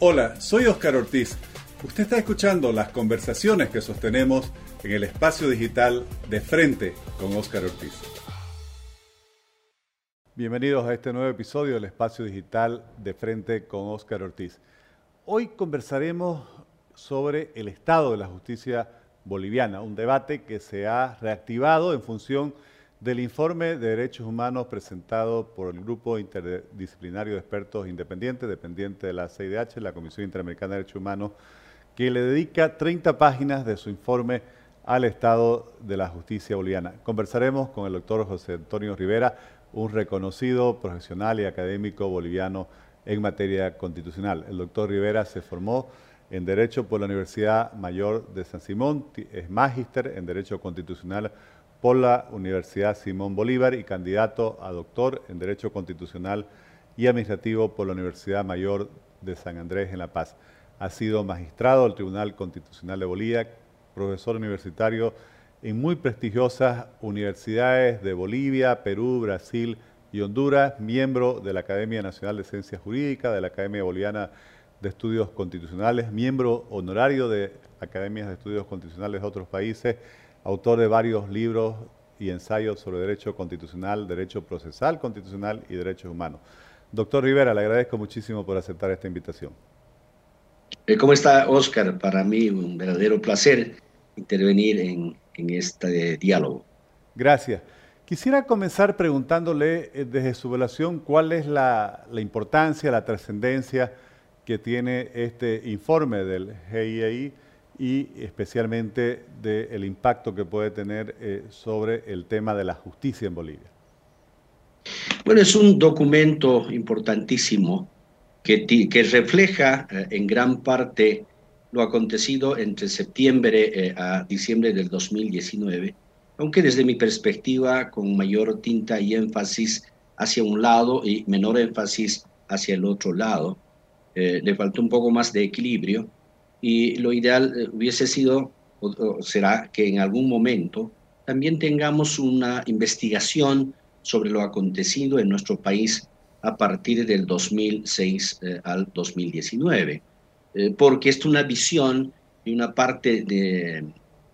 Hola, soy Oscar Ortiz. Usted está escuchando las conversaciones que sostenemos en el espacio digital de frente con Oscar Ortiz. Bienvenidos a este nuevo episodio del espacio digital de frente con Oscar Ortiz. Hoy conversaremos sobre el estado de la justicia boliviana, un debate que se ha reactivado en función del informe de derechos humanos presentado por el Grupo Interdisciplinario de Expertos Independientes, dependiente de la CIDH, la Comisión Interamericana de Derechos Humanos, que le dedica 30 páginas de su informe al estado de la justicia boliviana. Conversaremos con el doctor José Antonio Rivera, un reconocido profesional y académico boliviano en materia constitucional. El doctor Rivera se formó en Derecho por la Universidad Mayor de San Simón, es magíster en Derecho Constitucional por la Universidad Simón Bolívar y candidato a doctor en Derecho Constitucional y Administrativo por la Universidad Mayor de San Andrés en La Paz. Ha sido magistrado del Tribunal Constitucional de Bolivia, profesor universitario en muy prestigiosas universidades de Bolivia, Perú, Brasil y Honduras, miembro de la Academia Nacional de Ciencias Jurídicas, de la Academia Boliviana de Estudios Constitucionales, miembro honorario de academias de estudios constitucionales de otros países autor de varios libros y ensayos sobre derecho constitucional, derecho procesal constitucional y derechos humanos. Doctor Rivera, le agradezco muchísimo por aceptar esta invitación. Eh, ¿Cómo está, Oscar? Para mí un verdadero placer intervenir en, este diálogo. Gracias. Quisiera comenzar preguntándole eh, desde su evaluación cuál es la, la importancia, la trascendencia que tiene este informe del GIEI y especialmente del impacto que puede tener eh, sobre el tema de la justicia en Bolivia. Bueno, es un documento importantísimo que, que refleja eh, en gran parte lo acontecido entre septiembre eh, a diciembre del 2019, aunque desde mi perspectiva con mayor tinta y énfasis hacia un lado y menor énfasis hacia el otro lado. le faltó un poco más de equilibrio y lo ideal eh, hubiese sido, o, será que en algún momento también tengamos una investigación sobre lo acontecido en nuestro país a partir del 2006 eh, al 2019, eh, porque es una visión de una parte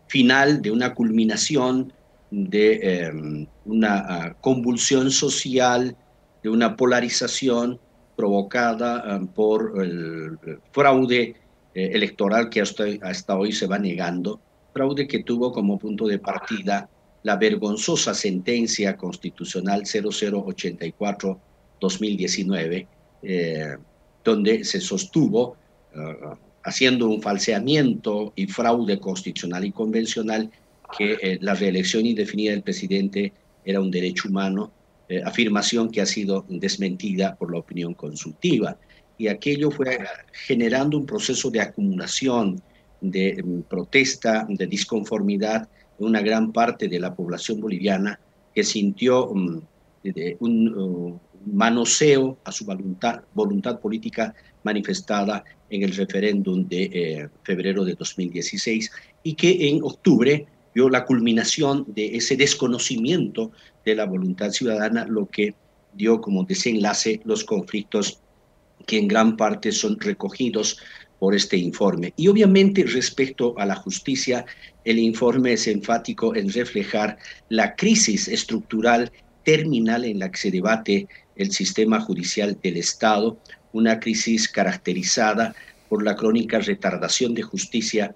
final, de una culminación, de em, una ah, convulsión social, de una polarización provocada ah, por el fraude eh, electoral que hasta, hoy se va negando, fraude que tuvo como punto de partida la vergonzosa sentencia constitucional 0084-2019, eh, donde se sostuvo, eh, haciendo un falseamiento y fraude constitucional y convencional, que la reelección indefinida del presidente era un derecho humano, afirmación que ha sido desmentida por la opinión consultiva y aquello fue generando un proceso de acumulación, de mm, protesta, de disconformidad en una gran parte de la población boliviana que sintió mm, un uh, manoseo a su voluntad, voluntad política manifestada en el referéndum de eh, febrero de 2016 y que en octubre vio la culminación de ese desconocimiento de la voluntad ciudadana, lo que dio como desenlace los conflictos que en gran parte son recogidos por este informe. Y obviamente respecto a la justicia, el informe es enfático en reflejar la crisis estructural terminal en la que se debate el sistema judicial del Estado, una crisis caracterizada por la crónica retardación de justicia,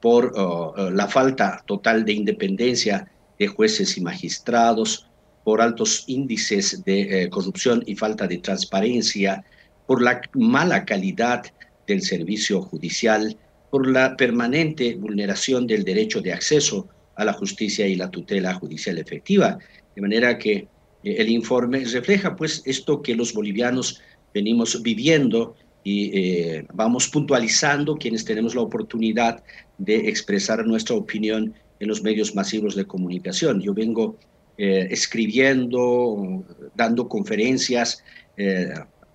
por uh, uh, la falta total de independencia de jueces y magistrados, por altos índices de eh, corrupción y falta de transparencia, por la mala calidad del servicio judicial, por la permanente vulneración del derecho de acceso a la justicia y la tutela judicial efectiva. De manera que eh, el informe refleja pues esto que los bolivianos venimos viviendo y eh, vamos puntualizando quienes tenemos la oportunidad de expresar nuestra opinión en los medios masivos de comunicación. Yo vengo eh, escribiendo, dando conferencias,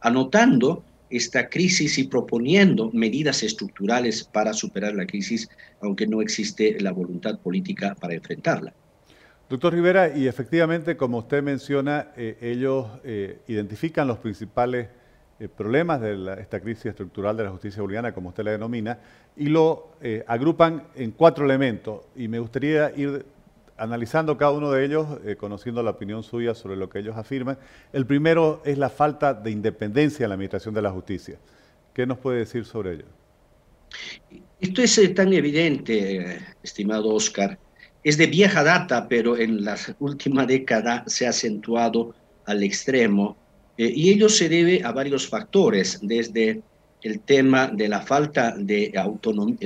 anotando esta crisis y proponiendo medidas estructurales para superar la crisis, aunque no existe la voluntad política para enfrentarla. Doctor Rivera, y efectivamente, como usted menciona, eh, ellos eh, identifican los principales eh, problemas de esta crisis estructural de la justicia boliviana, como usted la denomina, y lo agrupan en cuatro elementos. Y me gustaría ir analizando cada uno de ellos, eh, conociendo la opinión suya sobre lo que ellos afirman. El primero es la falta de independencia en la administración de la justicia. ¿Qué nos puede decir sobre ello? Esto es tan evidente, estimado Oscar. Es de vieja data, pero en la última década se ha acentuado al extremo eh, y ello se debe a varios factores, desde el tema de la falta de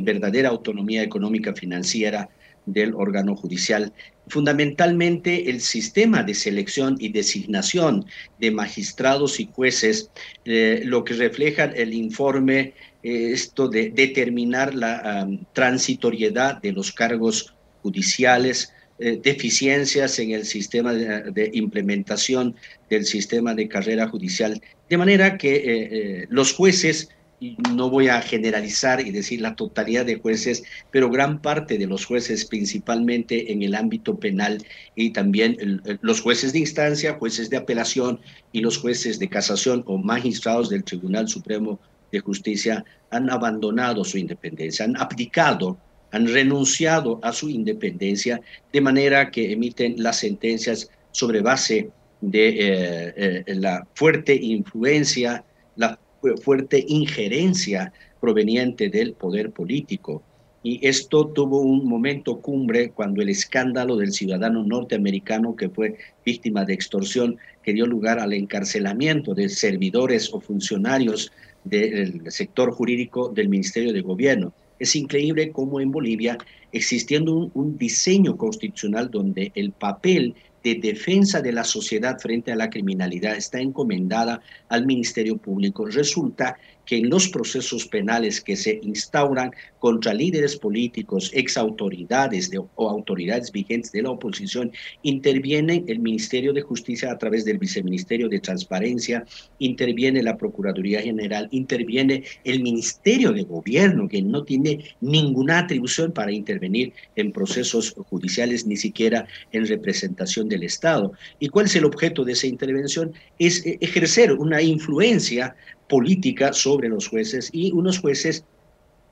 verdadera autonomía económica financiera del órgano judicial, fundamentalmente el sistema de selección y designación de magistrados y jueces, eh, lo que refleja el informe, eh, esto de determinar la transitoriedad de los cargos judiciales, eh, deficiencias en el sistema de, implementación del sistema de carrera judicial, de manera que los jueces, no voy a generalizar y decir la totalidad de jueces, pero gran parte de los jueces, principalmente en el ámbito penal y también los jueces de instancia, jueces de apelación y los jueces de casación o magistrados del Tribunal Supremo de Justicia han abandonado su independencia, han abdicado han renunciado a su independencia de manera que emiten las sentencias sobre base de eh, eh, la fuerte influencia, la fuerte injerencia proveniente del poder político. Y esto tuvo un momento cumbre cuando el escándalo del ciudadano norteamericano que fue víctima de extorsión, que dio lugar al encarcelamiento de servidores o funcionarios del sector jurídico del Ministerio de Gobierno. Es increíble cómo en Bolivia, existiendo un, diseño constitucional donde el papel de defensa de la sociedad frente a la criminalidad está encomendada al Ministerio Público, resulta que en los procesos penales que se instauran contra líderes políticos, ex autoridades o autoridades vigentes de la oposición, interviene el Ministerio de Justicia a través del Viceministerio de Transparencia, interviene la Procuraduría General, interviene el Ministerio de Gobierno, que no tiene ninguna atribución para intervenir en procesos judiciales, ni siquiera en representación del Estado. ¿Y cuál es el objeto de esa intervención? Es eh, ejercer una influencia política sobre los jueces y unos jueces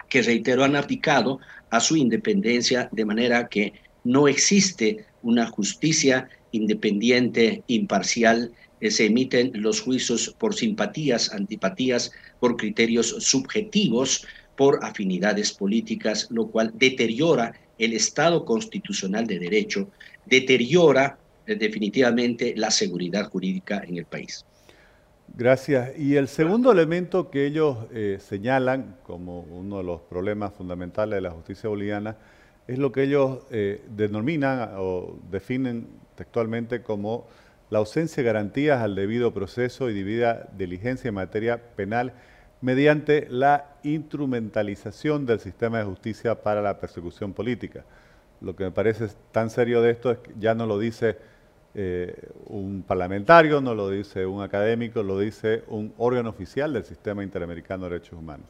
que, reitero, han abdicado a su independencia de manera que no existe una justicia independiente, imparcial, eh, se emiten los juicios por simpatías, antipatías, por criterios subjetivos, por afinidades políticas, lo cual deteriora el Estado constitucional de derecho, deteriora eh, definitivamente la seguridad jurídica en el país. Gracias. Y el segundo elemento que ellos eh, señalan como uno de los problemas fundamentales de la justicia boliviana es lo que ellos eh, denominan o definen textualmente como la ausencia de garantías al debido proceso y debida diligencia en materia penal mediante la instrumentalización del sistema de justicia para la persecución política. Lo que me parece tan serio de esto es que ya no lo dice eh, un parlamentario, no lo dice un académico, lo dice un órgano oficial del Sistema Interamericano de Derechos Humanos.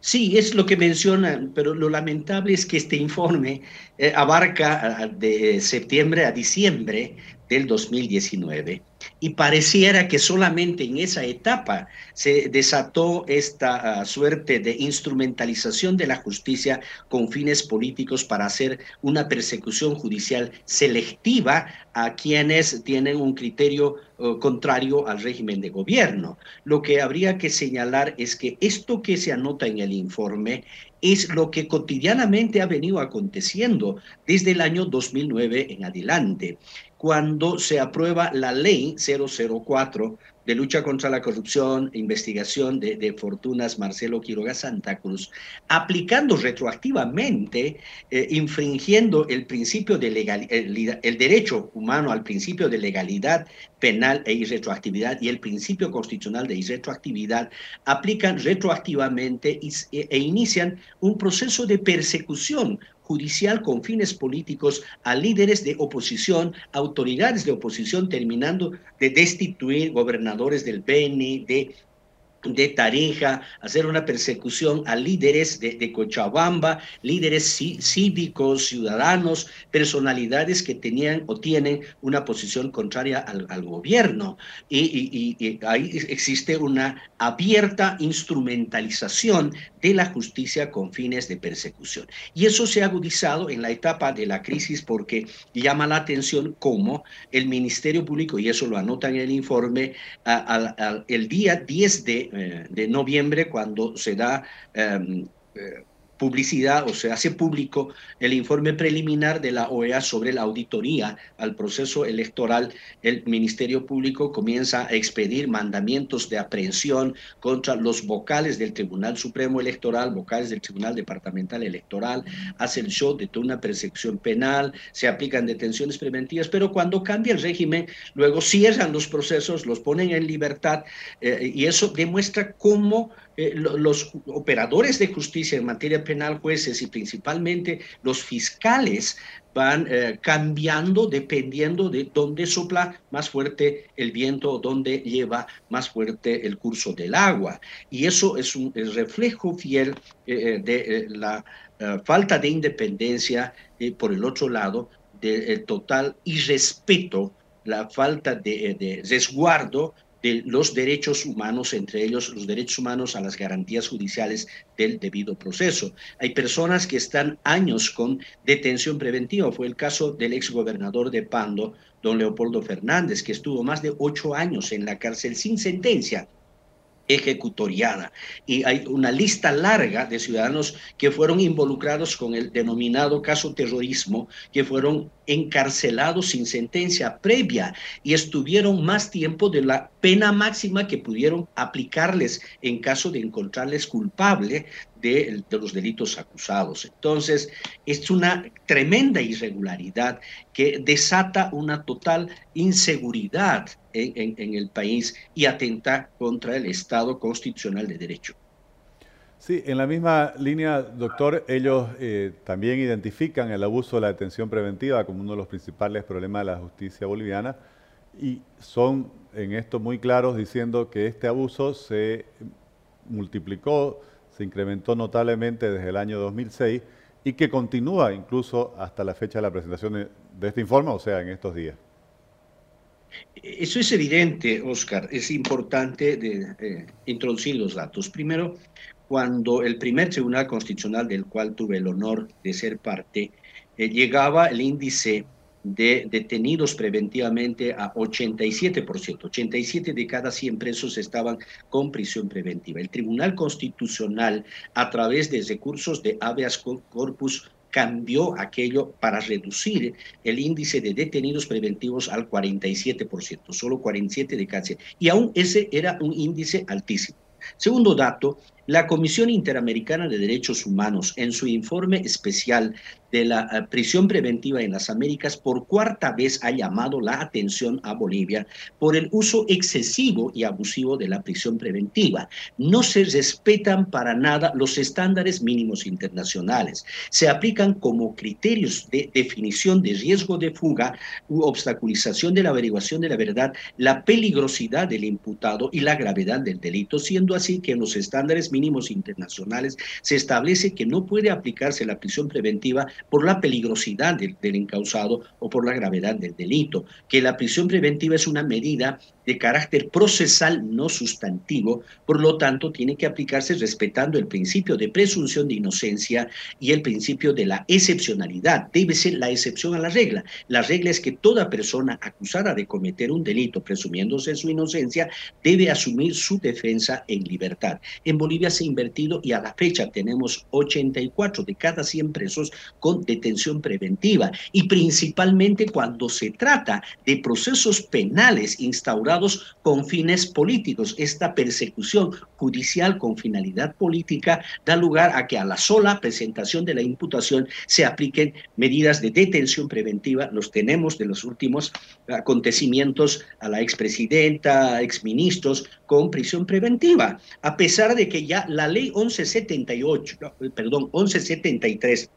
Sí, es lo que mencionan, pero lo lamentable es que este informe eh, abarca de septiembre a diciembre del 2019 y pareciera que solamente en esa etapa se desató esta ah, suerte de instrumentalización de la justicia con fines políticos para hacer una persecución judicial selectiva a quienes tienen un criterio oh, contrario al régimen de gobierno. Lo que habría que señalar es que esto que se anota en el informe es lo que cotidianamente ha venido aconteciendo desde el año 2009 en adelante cuando se aprueba la ley 004 de lucha contra la corrupción, investigación de, fortunas Marcelo Quiroga Santa Cruz, aplicando retroactivamente, eh, infringiendo el principio de legalidad, el, derecho humano al principio de legalidad penal e irretroactividad y el principio constitucional de irretroactividad, aplican retroactivamente e inician un proceso de persecución judicial con fines políticos a líderes de oposición, autoridades de oposición, terminando de destituir gobernadores del BNI, de Tareja, hacer una persecución a líderes de, Cochabamba, líderes cívicos, ciudadanos, personalidades que tenían o tienen una posición contraria al, gobierno. Y, ahí existe una abierta instrumentalización de la justicia con fines de persecución. Y eso se ha agudizado en la etapa de la crisis porque llama la atención cómo el Ministerio Público, y eso lo anota en el informe, el día 10 de, eh, de, noviembre, cuando se da... Publicidad o se hace público el informe preliminar de la OEA sobre la auditoría al proceso electoral, el Ministerio Público comienza a expedir mandamientos de aprehensión contra los vocales del Tribunal Supremo Electoral, vocales del Tribunal Departamental Electoral, hace el show de toda una persecución penal, se aplican detenciones preventivas, pero cuando cambia el régimen, luego cierran los procesos, los ponen en libertad eh, y eso demuestra cómo eh, los operadores de justicia en materia jueces y principalmente los fiscales van eh, cambiando dependiendo de dónde sopla más fuerte el viento o dónde lleva más fuerte el curso del agua. Y eso es un reflejo fiel eh, de la falta de independencia, por el otro lado, del total irrespeto, la falta de, de resguardo de los derechos humanos, entre ellos los derechos humanos a las garantías judiciales del debido proceso. Hay personas que están años con detención preventiva. Fue el caso del exgobernador de Pando, don Leopoldo Fernández, que estuvo más de ocho años en la cárcel sin sentencia ejecutoriada. Y hay una lista larga de ciudadanos que fueron involucrados con el denominado caso terrorismo, que fueron encarcelados sin sentencia previa y estuvieron más tiempo de la pena máxima que pudieron aplicarles en caso de encontrarles culpable de, los delitos acusados. Entonces, es una tremenda irregularidad que desata una total inseguridad en, el país y atenta contra el Estado constitucional de derecho. Sí, en la misma línea, doctor, ellos eh, también identifican el abuso de la detención preventiva como uno de los principales problemas de la justicia boliviana y son en esto muy claros diciendo que este abuso se multiplicó se incrementó notablemente desde el año 2006 y que continúa incluso hasta la fecha de la presentación de, este informe, o sea, en estos días. Eso es evidente, Oscar. Es importante de, eh, introducir los datos. Primero, cuando el primer Tribunal Constitucional del cual tuve el honor de ser parte, eh, llegaba el índice de detenidos preventivamente a 87%. 87 de cada 100 presos estaban con prisión preventiva. El Tribunal Constitucional, a través de recursos de habeas corpus, cambió aquello para reducir el índice de detenidos preventivos al 47%, solo 47 de cada 100. Y aún ese era un índice altísimo. Segundo dato, la Comisión Interamericana de Derechos Humanos, en su informe especial de la eh, prisión preventiva en las Américas, por cuarta vez ha llamado la atención a Bolivia por el uso excesivo y abusivo de la prisión preventiva. No se respetan para nada los estándares mínimos internacionales. Se aplican como criterios de definición de riesgo de fuga u obstaculización de la averiguación de la verdad la peligrosidad del imputado y la gravedad del delito, siendo así que en los estándares mínimos mínimos internacionales, se establece que no puede aplicarse la prisión preventiva por la peligrosidad del, del encausado o por la gravedad del delito, que la prisión preventiva es una medida de carácter procesal no sustantivo, por lo tanto tiene que aplicarse respetando el principio de presunción de inocencia y el principio de la excepcionalidad. Debe ser la excepción a la regla. La regla es que toda persona acusada de cometer un delito presumiéndose su inocencia debe asumir su defensa en libertad. En Bolivia se ha invertido y a la fecha tenemos 84 de cada 100 presos con detención preventiva y principalmente cuando se trata de procesos penales instaurados con fines políticos. Esta persecución judicial con finalidad política da lugar a que a la sola presentación de la imputación se apliquen medidas de detención preventiva. Los tenemos de los últimos acontecimientos a la expresidenta, exministros con prisión preventiva, a pesar de que ya la ley 1178, perdón, 1173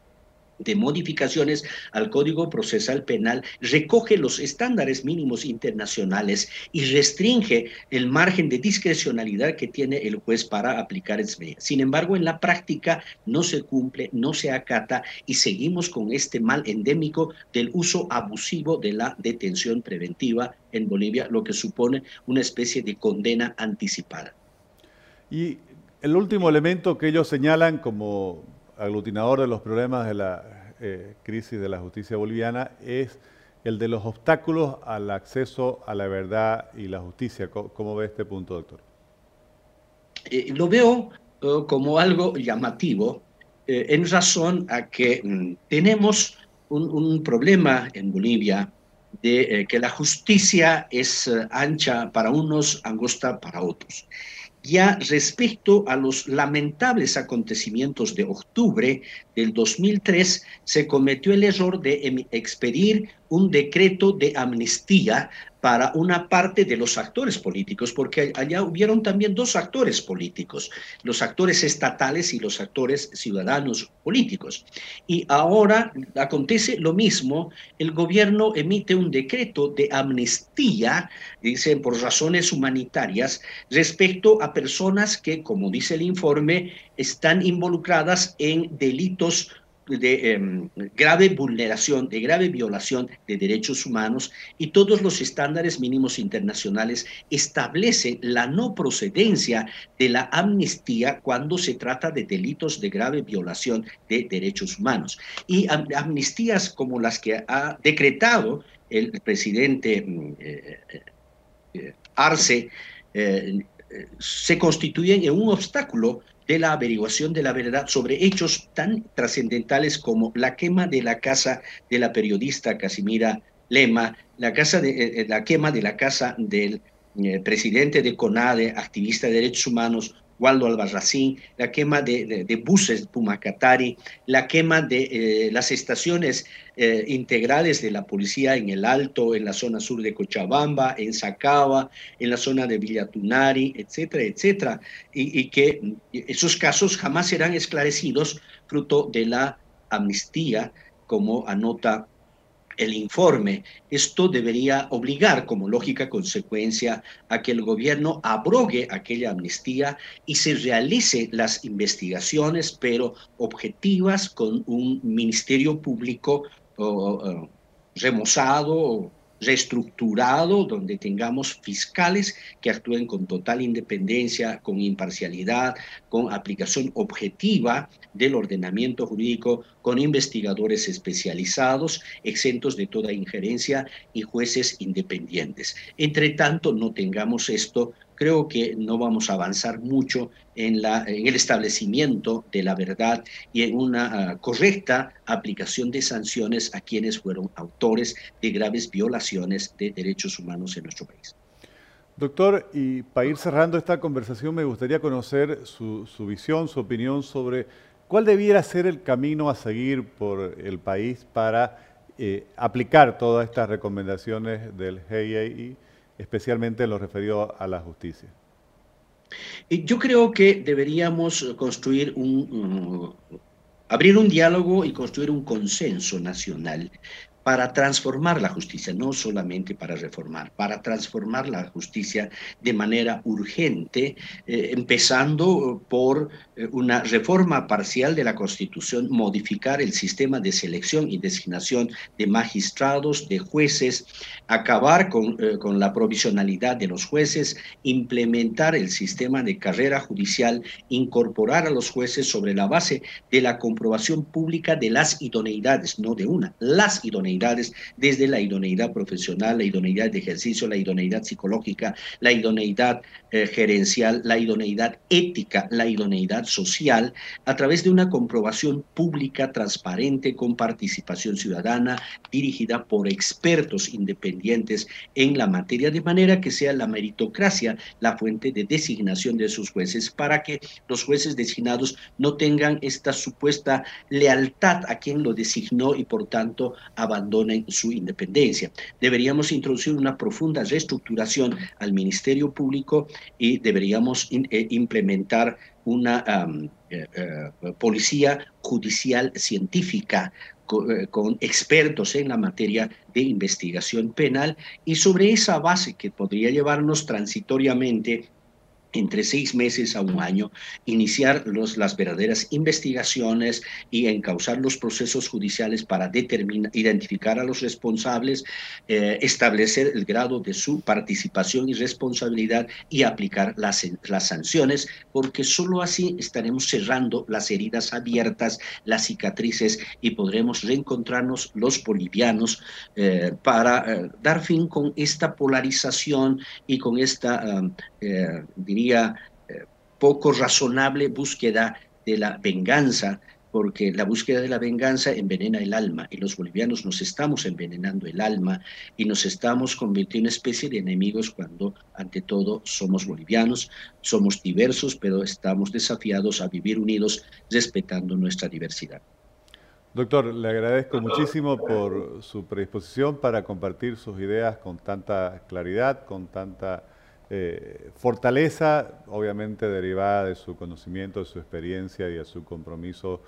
de modificaciones al Código Procesal Penal recoge los estándares mínimos internacionales y restringe el margen de discrecionalidad que tiene el juez para aplicar esa medida. Sin embargo, en la práctica no se cumple, no se acata y seguimos con este mal endémico del uso abusivo de la detención preventiva en Bolivia, lo que supone una especie de condena anticipada. Y el último elemento que ellos señalan como aglutinador de los problemas de la eh, crisis de la justicia boliviana es el de los obstáculos al acceso a la verdad y la justicia. ¿Cómo, ve este punto, doctor? Eh, lo veo eh, como algo llamativo en razón a que mm, tenemos un, problema en Bolivia de que la justicia es ancha para unos, angosta para otros. Ya respecto a los lamentables acontecimientos de octubre del 2003, se cometió el error de em, expedir un decreto de amnistía para una parte de los actores políticos, porque allá hubieron también dos actores políticos, los actores estatales y los actores ciudadanos políticos. Y ahora acontece lo mismo, el gobierno emite un decreto de amnistía, dicen por razones humanitarias, respecto a personas que, como dice el informe, están involucradas en delitos de em, grave vulneración, de grave violación de derechos humanos y todos los estándares mínimos internacionales establecen la no procedencia de la amnistía cuando se trata de delitos de grave violación de derechos humanos. Y amnistías como las que ha decretado el presidente mm, eh, eh, eh, Arce se constituyen en un obstáculo de la averiguación de la verdad sobre hechos tan trascendentales como la quema de la casa de la periodista Casimira Lema, la, casa de, eh, eh, la quema de la casa del eh, presidente de CONADE, activista de derechos humanos, Waldo Albarracín, la quema de, de, buses Pumacatari, la quema de eh, las estaciones eh, integrales de la policía en el Alto, en la zona sur de Cochabamba, en Sacaba, en la zona de Villatunari, etcétera, etcétera, y, y que esos casos jamás serán esclarecidos fruto de la amnistía, como anota el informe. Esto debería obligar como lógica consecuencia a que el gobierno abrogue aquella amnistía y se realice las investigaciones, pero objetivas con un ministerio público remozado, reestructurado, donde tengamos fiscales que actúen con total independencia, con imparcialidad, con aplicación objetiva del ordenamiento jurídico, con investigadores especializados, exentos de toda injerencia y jueces independientes. Entre tanto, no tengamos esto, creo que no vamos a avanzar mucho en, la, el establecimiento de la verdad y en una ah, correcta aplicación de sanciones a quienes fueron autores de graves violaciones de derechos humanos en nuestro país. Doctor, y para ir cerrando esta conversación, me gustaría conocer su, su visión, su opinión sobre cuál debiera ser el camino a seguir por el país para eh, aplicar todas estas recomendaciones del GIEI, especialmente en lo referido a la justicia. Yo creo que deberíamos construir un, abrir un diálogo y construir un consenso nacional para transformar la justicia, no solamente para reformar, para transformar la justicia de manera urgente, eh, empezando por eh, una reforma parcial de la Constitución, modificar el sistema de selección y designación de magistrados, de jueces, acabar con, eh, con la provisionalidad de los jueces, implementar el sistema de carrera judicial, incorporar a los jueces sobre la base de la comprobación pública de las idoneidades, no de una, las idoneidades desde la idoneidad profesional, la idoneidad de ejercicio, la idoneidad psicológica, la idoneidad eh, gerencial, la idoneidad ética, la idoneidad social, a través de una comprobación pública, transparente, con participación ciudadana, dirigida por expertos independientes en la materia, de manera que sea la meritocracia la fuente de designación de sus jueces, para que los jueces designados no tengan esta supuesta lealtad a quien lo designó y por tanto abandonen su independencia. Deberíamos introducir una profunda reestructuración al Ministerio Público y deberíamos eh, implementar una eh, eh, policía judicial científica con, expertos en la materia de investigación penal y sobre esa base que podría llevarnos transitoriamente entre seis meses a un año, iniciar los, las verdaderas investigaciones y encauzar los procesos judiciales para determinar, identificar a los responsables, eh, establecer el grado de su participación y responsabilidad y aplicar las, las sanciones, porque solo así estaremos cerrando las heridas abiertas, las cicatrices y podremos reencontrarnos los bolivianos eh, para eh, dar fin con esta polarización y con esta, diría, eh, poco razonable búsqueda de la venganza, porque la búsqueda de la venganza envenena el alma y los bolivianos nos estamos envenenando el alma y nos estamos convirtiendo en una especie de enemigos cuando ante todo somos bolivianos, somos diversos, pero estamos desafiados a vivir unidos respetando nuestra diversidad. Doctor, le agradezco muchísimo por su predisposición para compartir sus ideas con tanta claridad, con tanta eh, fortaleza, obviamente derivada de su conocimiento, de su experiencia y de su compromiso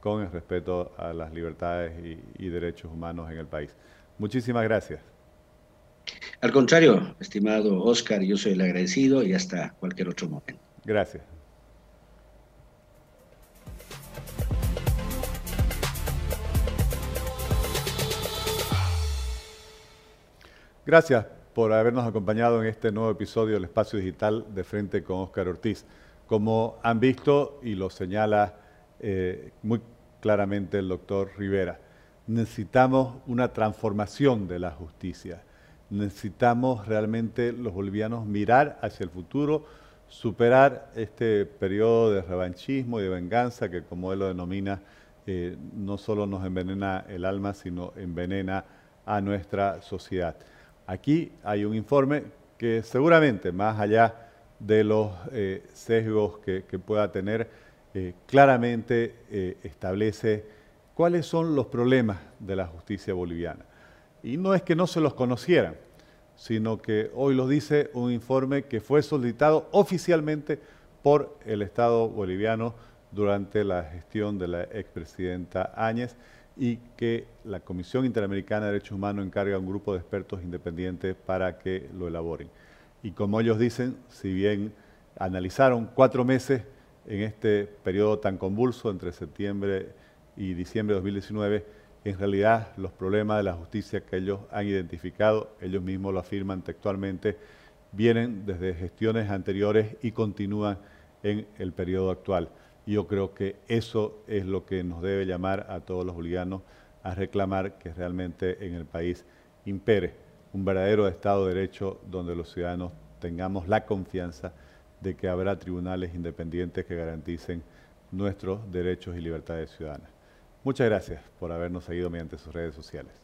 con el respeto a las libertades y, derechos humanos en el país. Muchísimas gracias. Al contrario, estimado Oscar, yo soy el agradecido y hasta cualquier otro momento. Gracias. Gracias por habernos acompañado en este nuevo episodio del Espacio Digital de Frente con Óscar Ortiz. Como han visto y lo señala eh, muy claramente el doctor Rivera, necesitamos una transformación de la justicia. Necesitamos realmente los bolivianos mirar hacia el futuro, superar este periodo de revanchismo y de venganza que, como él lo denomina, eh, no solo nos envenena el alma, sino envenena a nuestra sociedad. Aquí hay un informe que seguramente, más allá de los eh, sesgos que, pueda tener, eh, claramente eh, establece cuáles son los problemas de la justicia boliviana. Y no es que no se los conocieran, sino que hoy los dice un informe que fue solicitado oficialmente por el Estado boliviano durante la gestión de la expresidenta Áñez y que la Comisión Interamericana de Derechos Humanos encarga a un grupo de expertos independientes para que lo elaboren. Y como ellos dicen, si bien analizaron cuatro meses en este periodo tan convulso entre septiembre y diciembre de 2019, en realidad los problemas de la justicia que ellos han identificado, ellos mismos lo afirman textualmente, vienen desde gestiones anteriores y continúan en el periodo actual. Yo creo que eso es lo que nos debe llamar a todos los bolivianos a reclamar que realmente en el país impere un verdadero Estado de Derecho donde los ciudadanos tengamos la confianza de que habrá tribunales independientes que garanticen nuestros derechos y libertades ciudadanas. Muchas gracias por habernos seguido mediante sus redes sociales.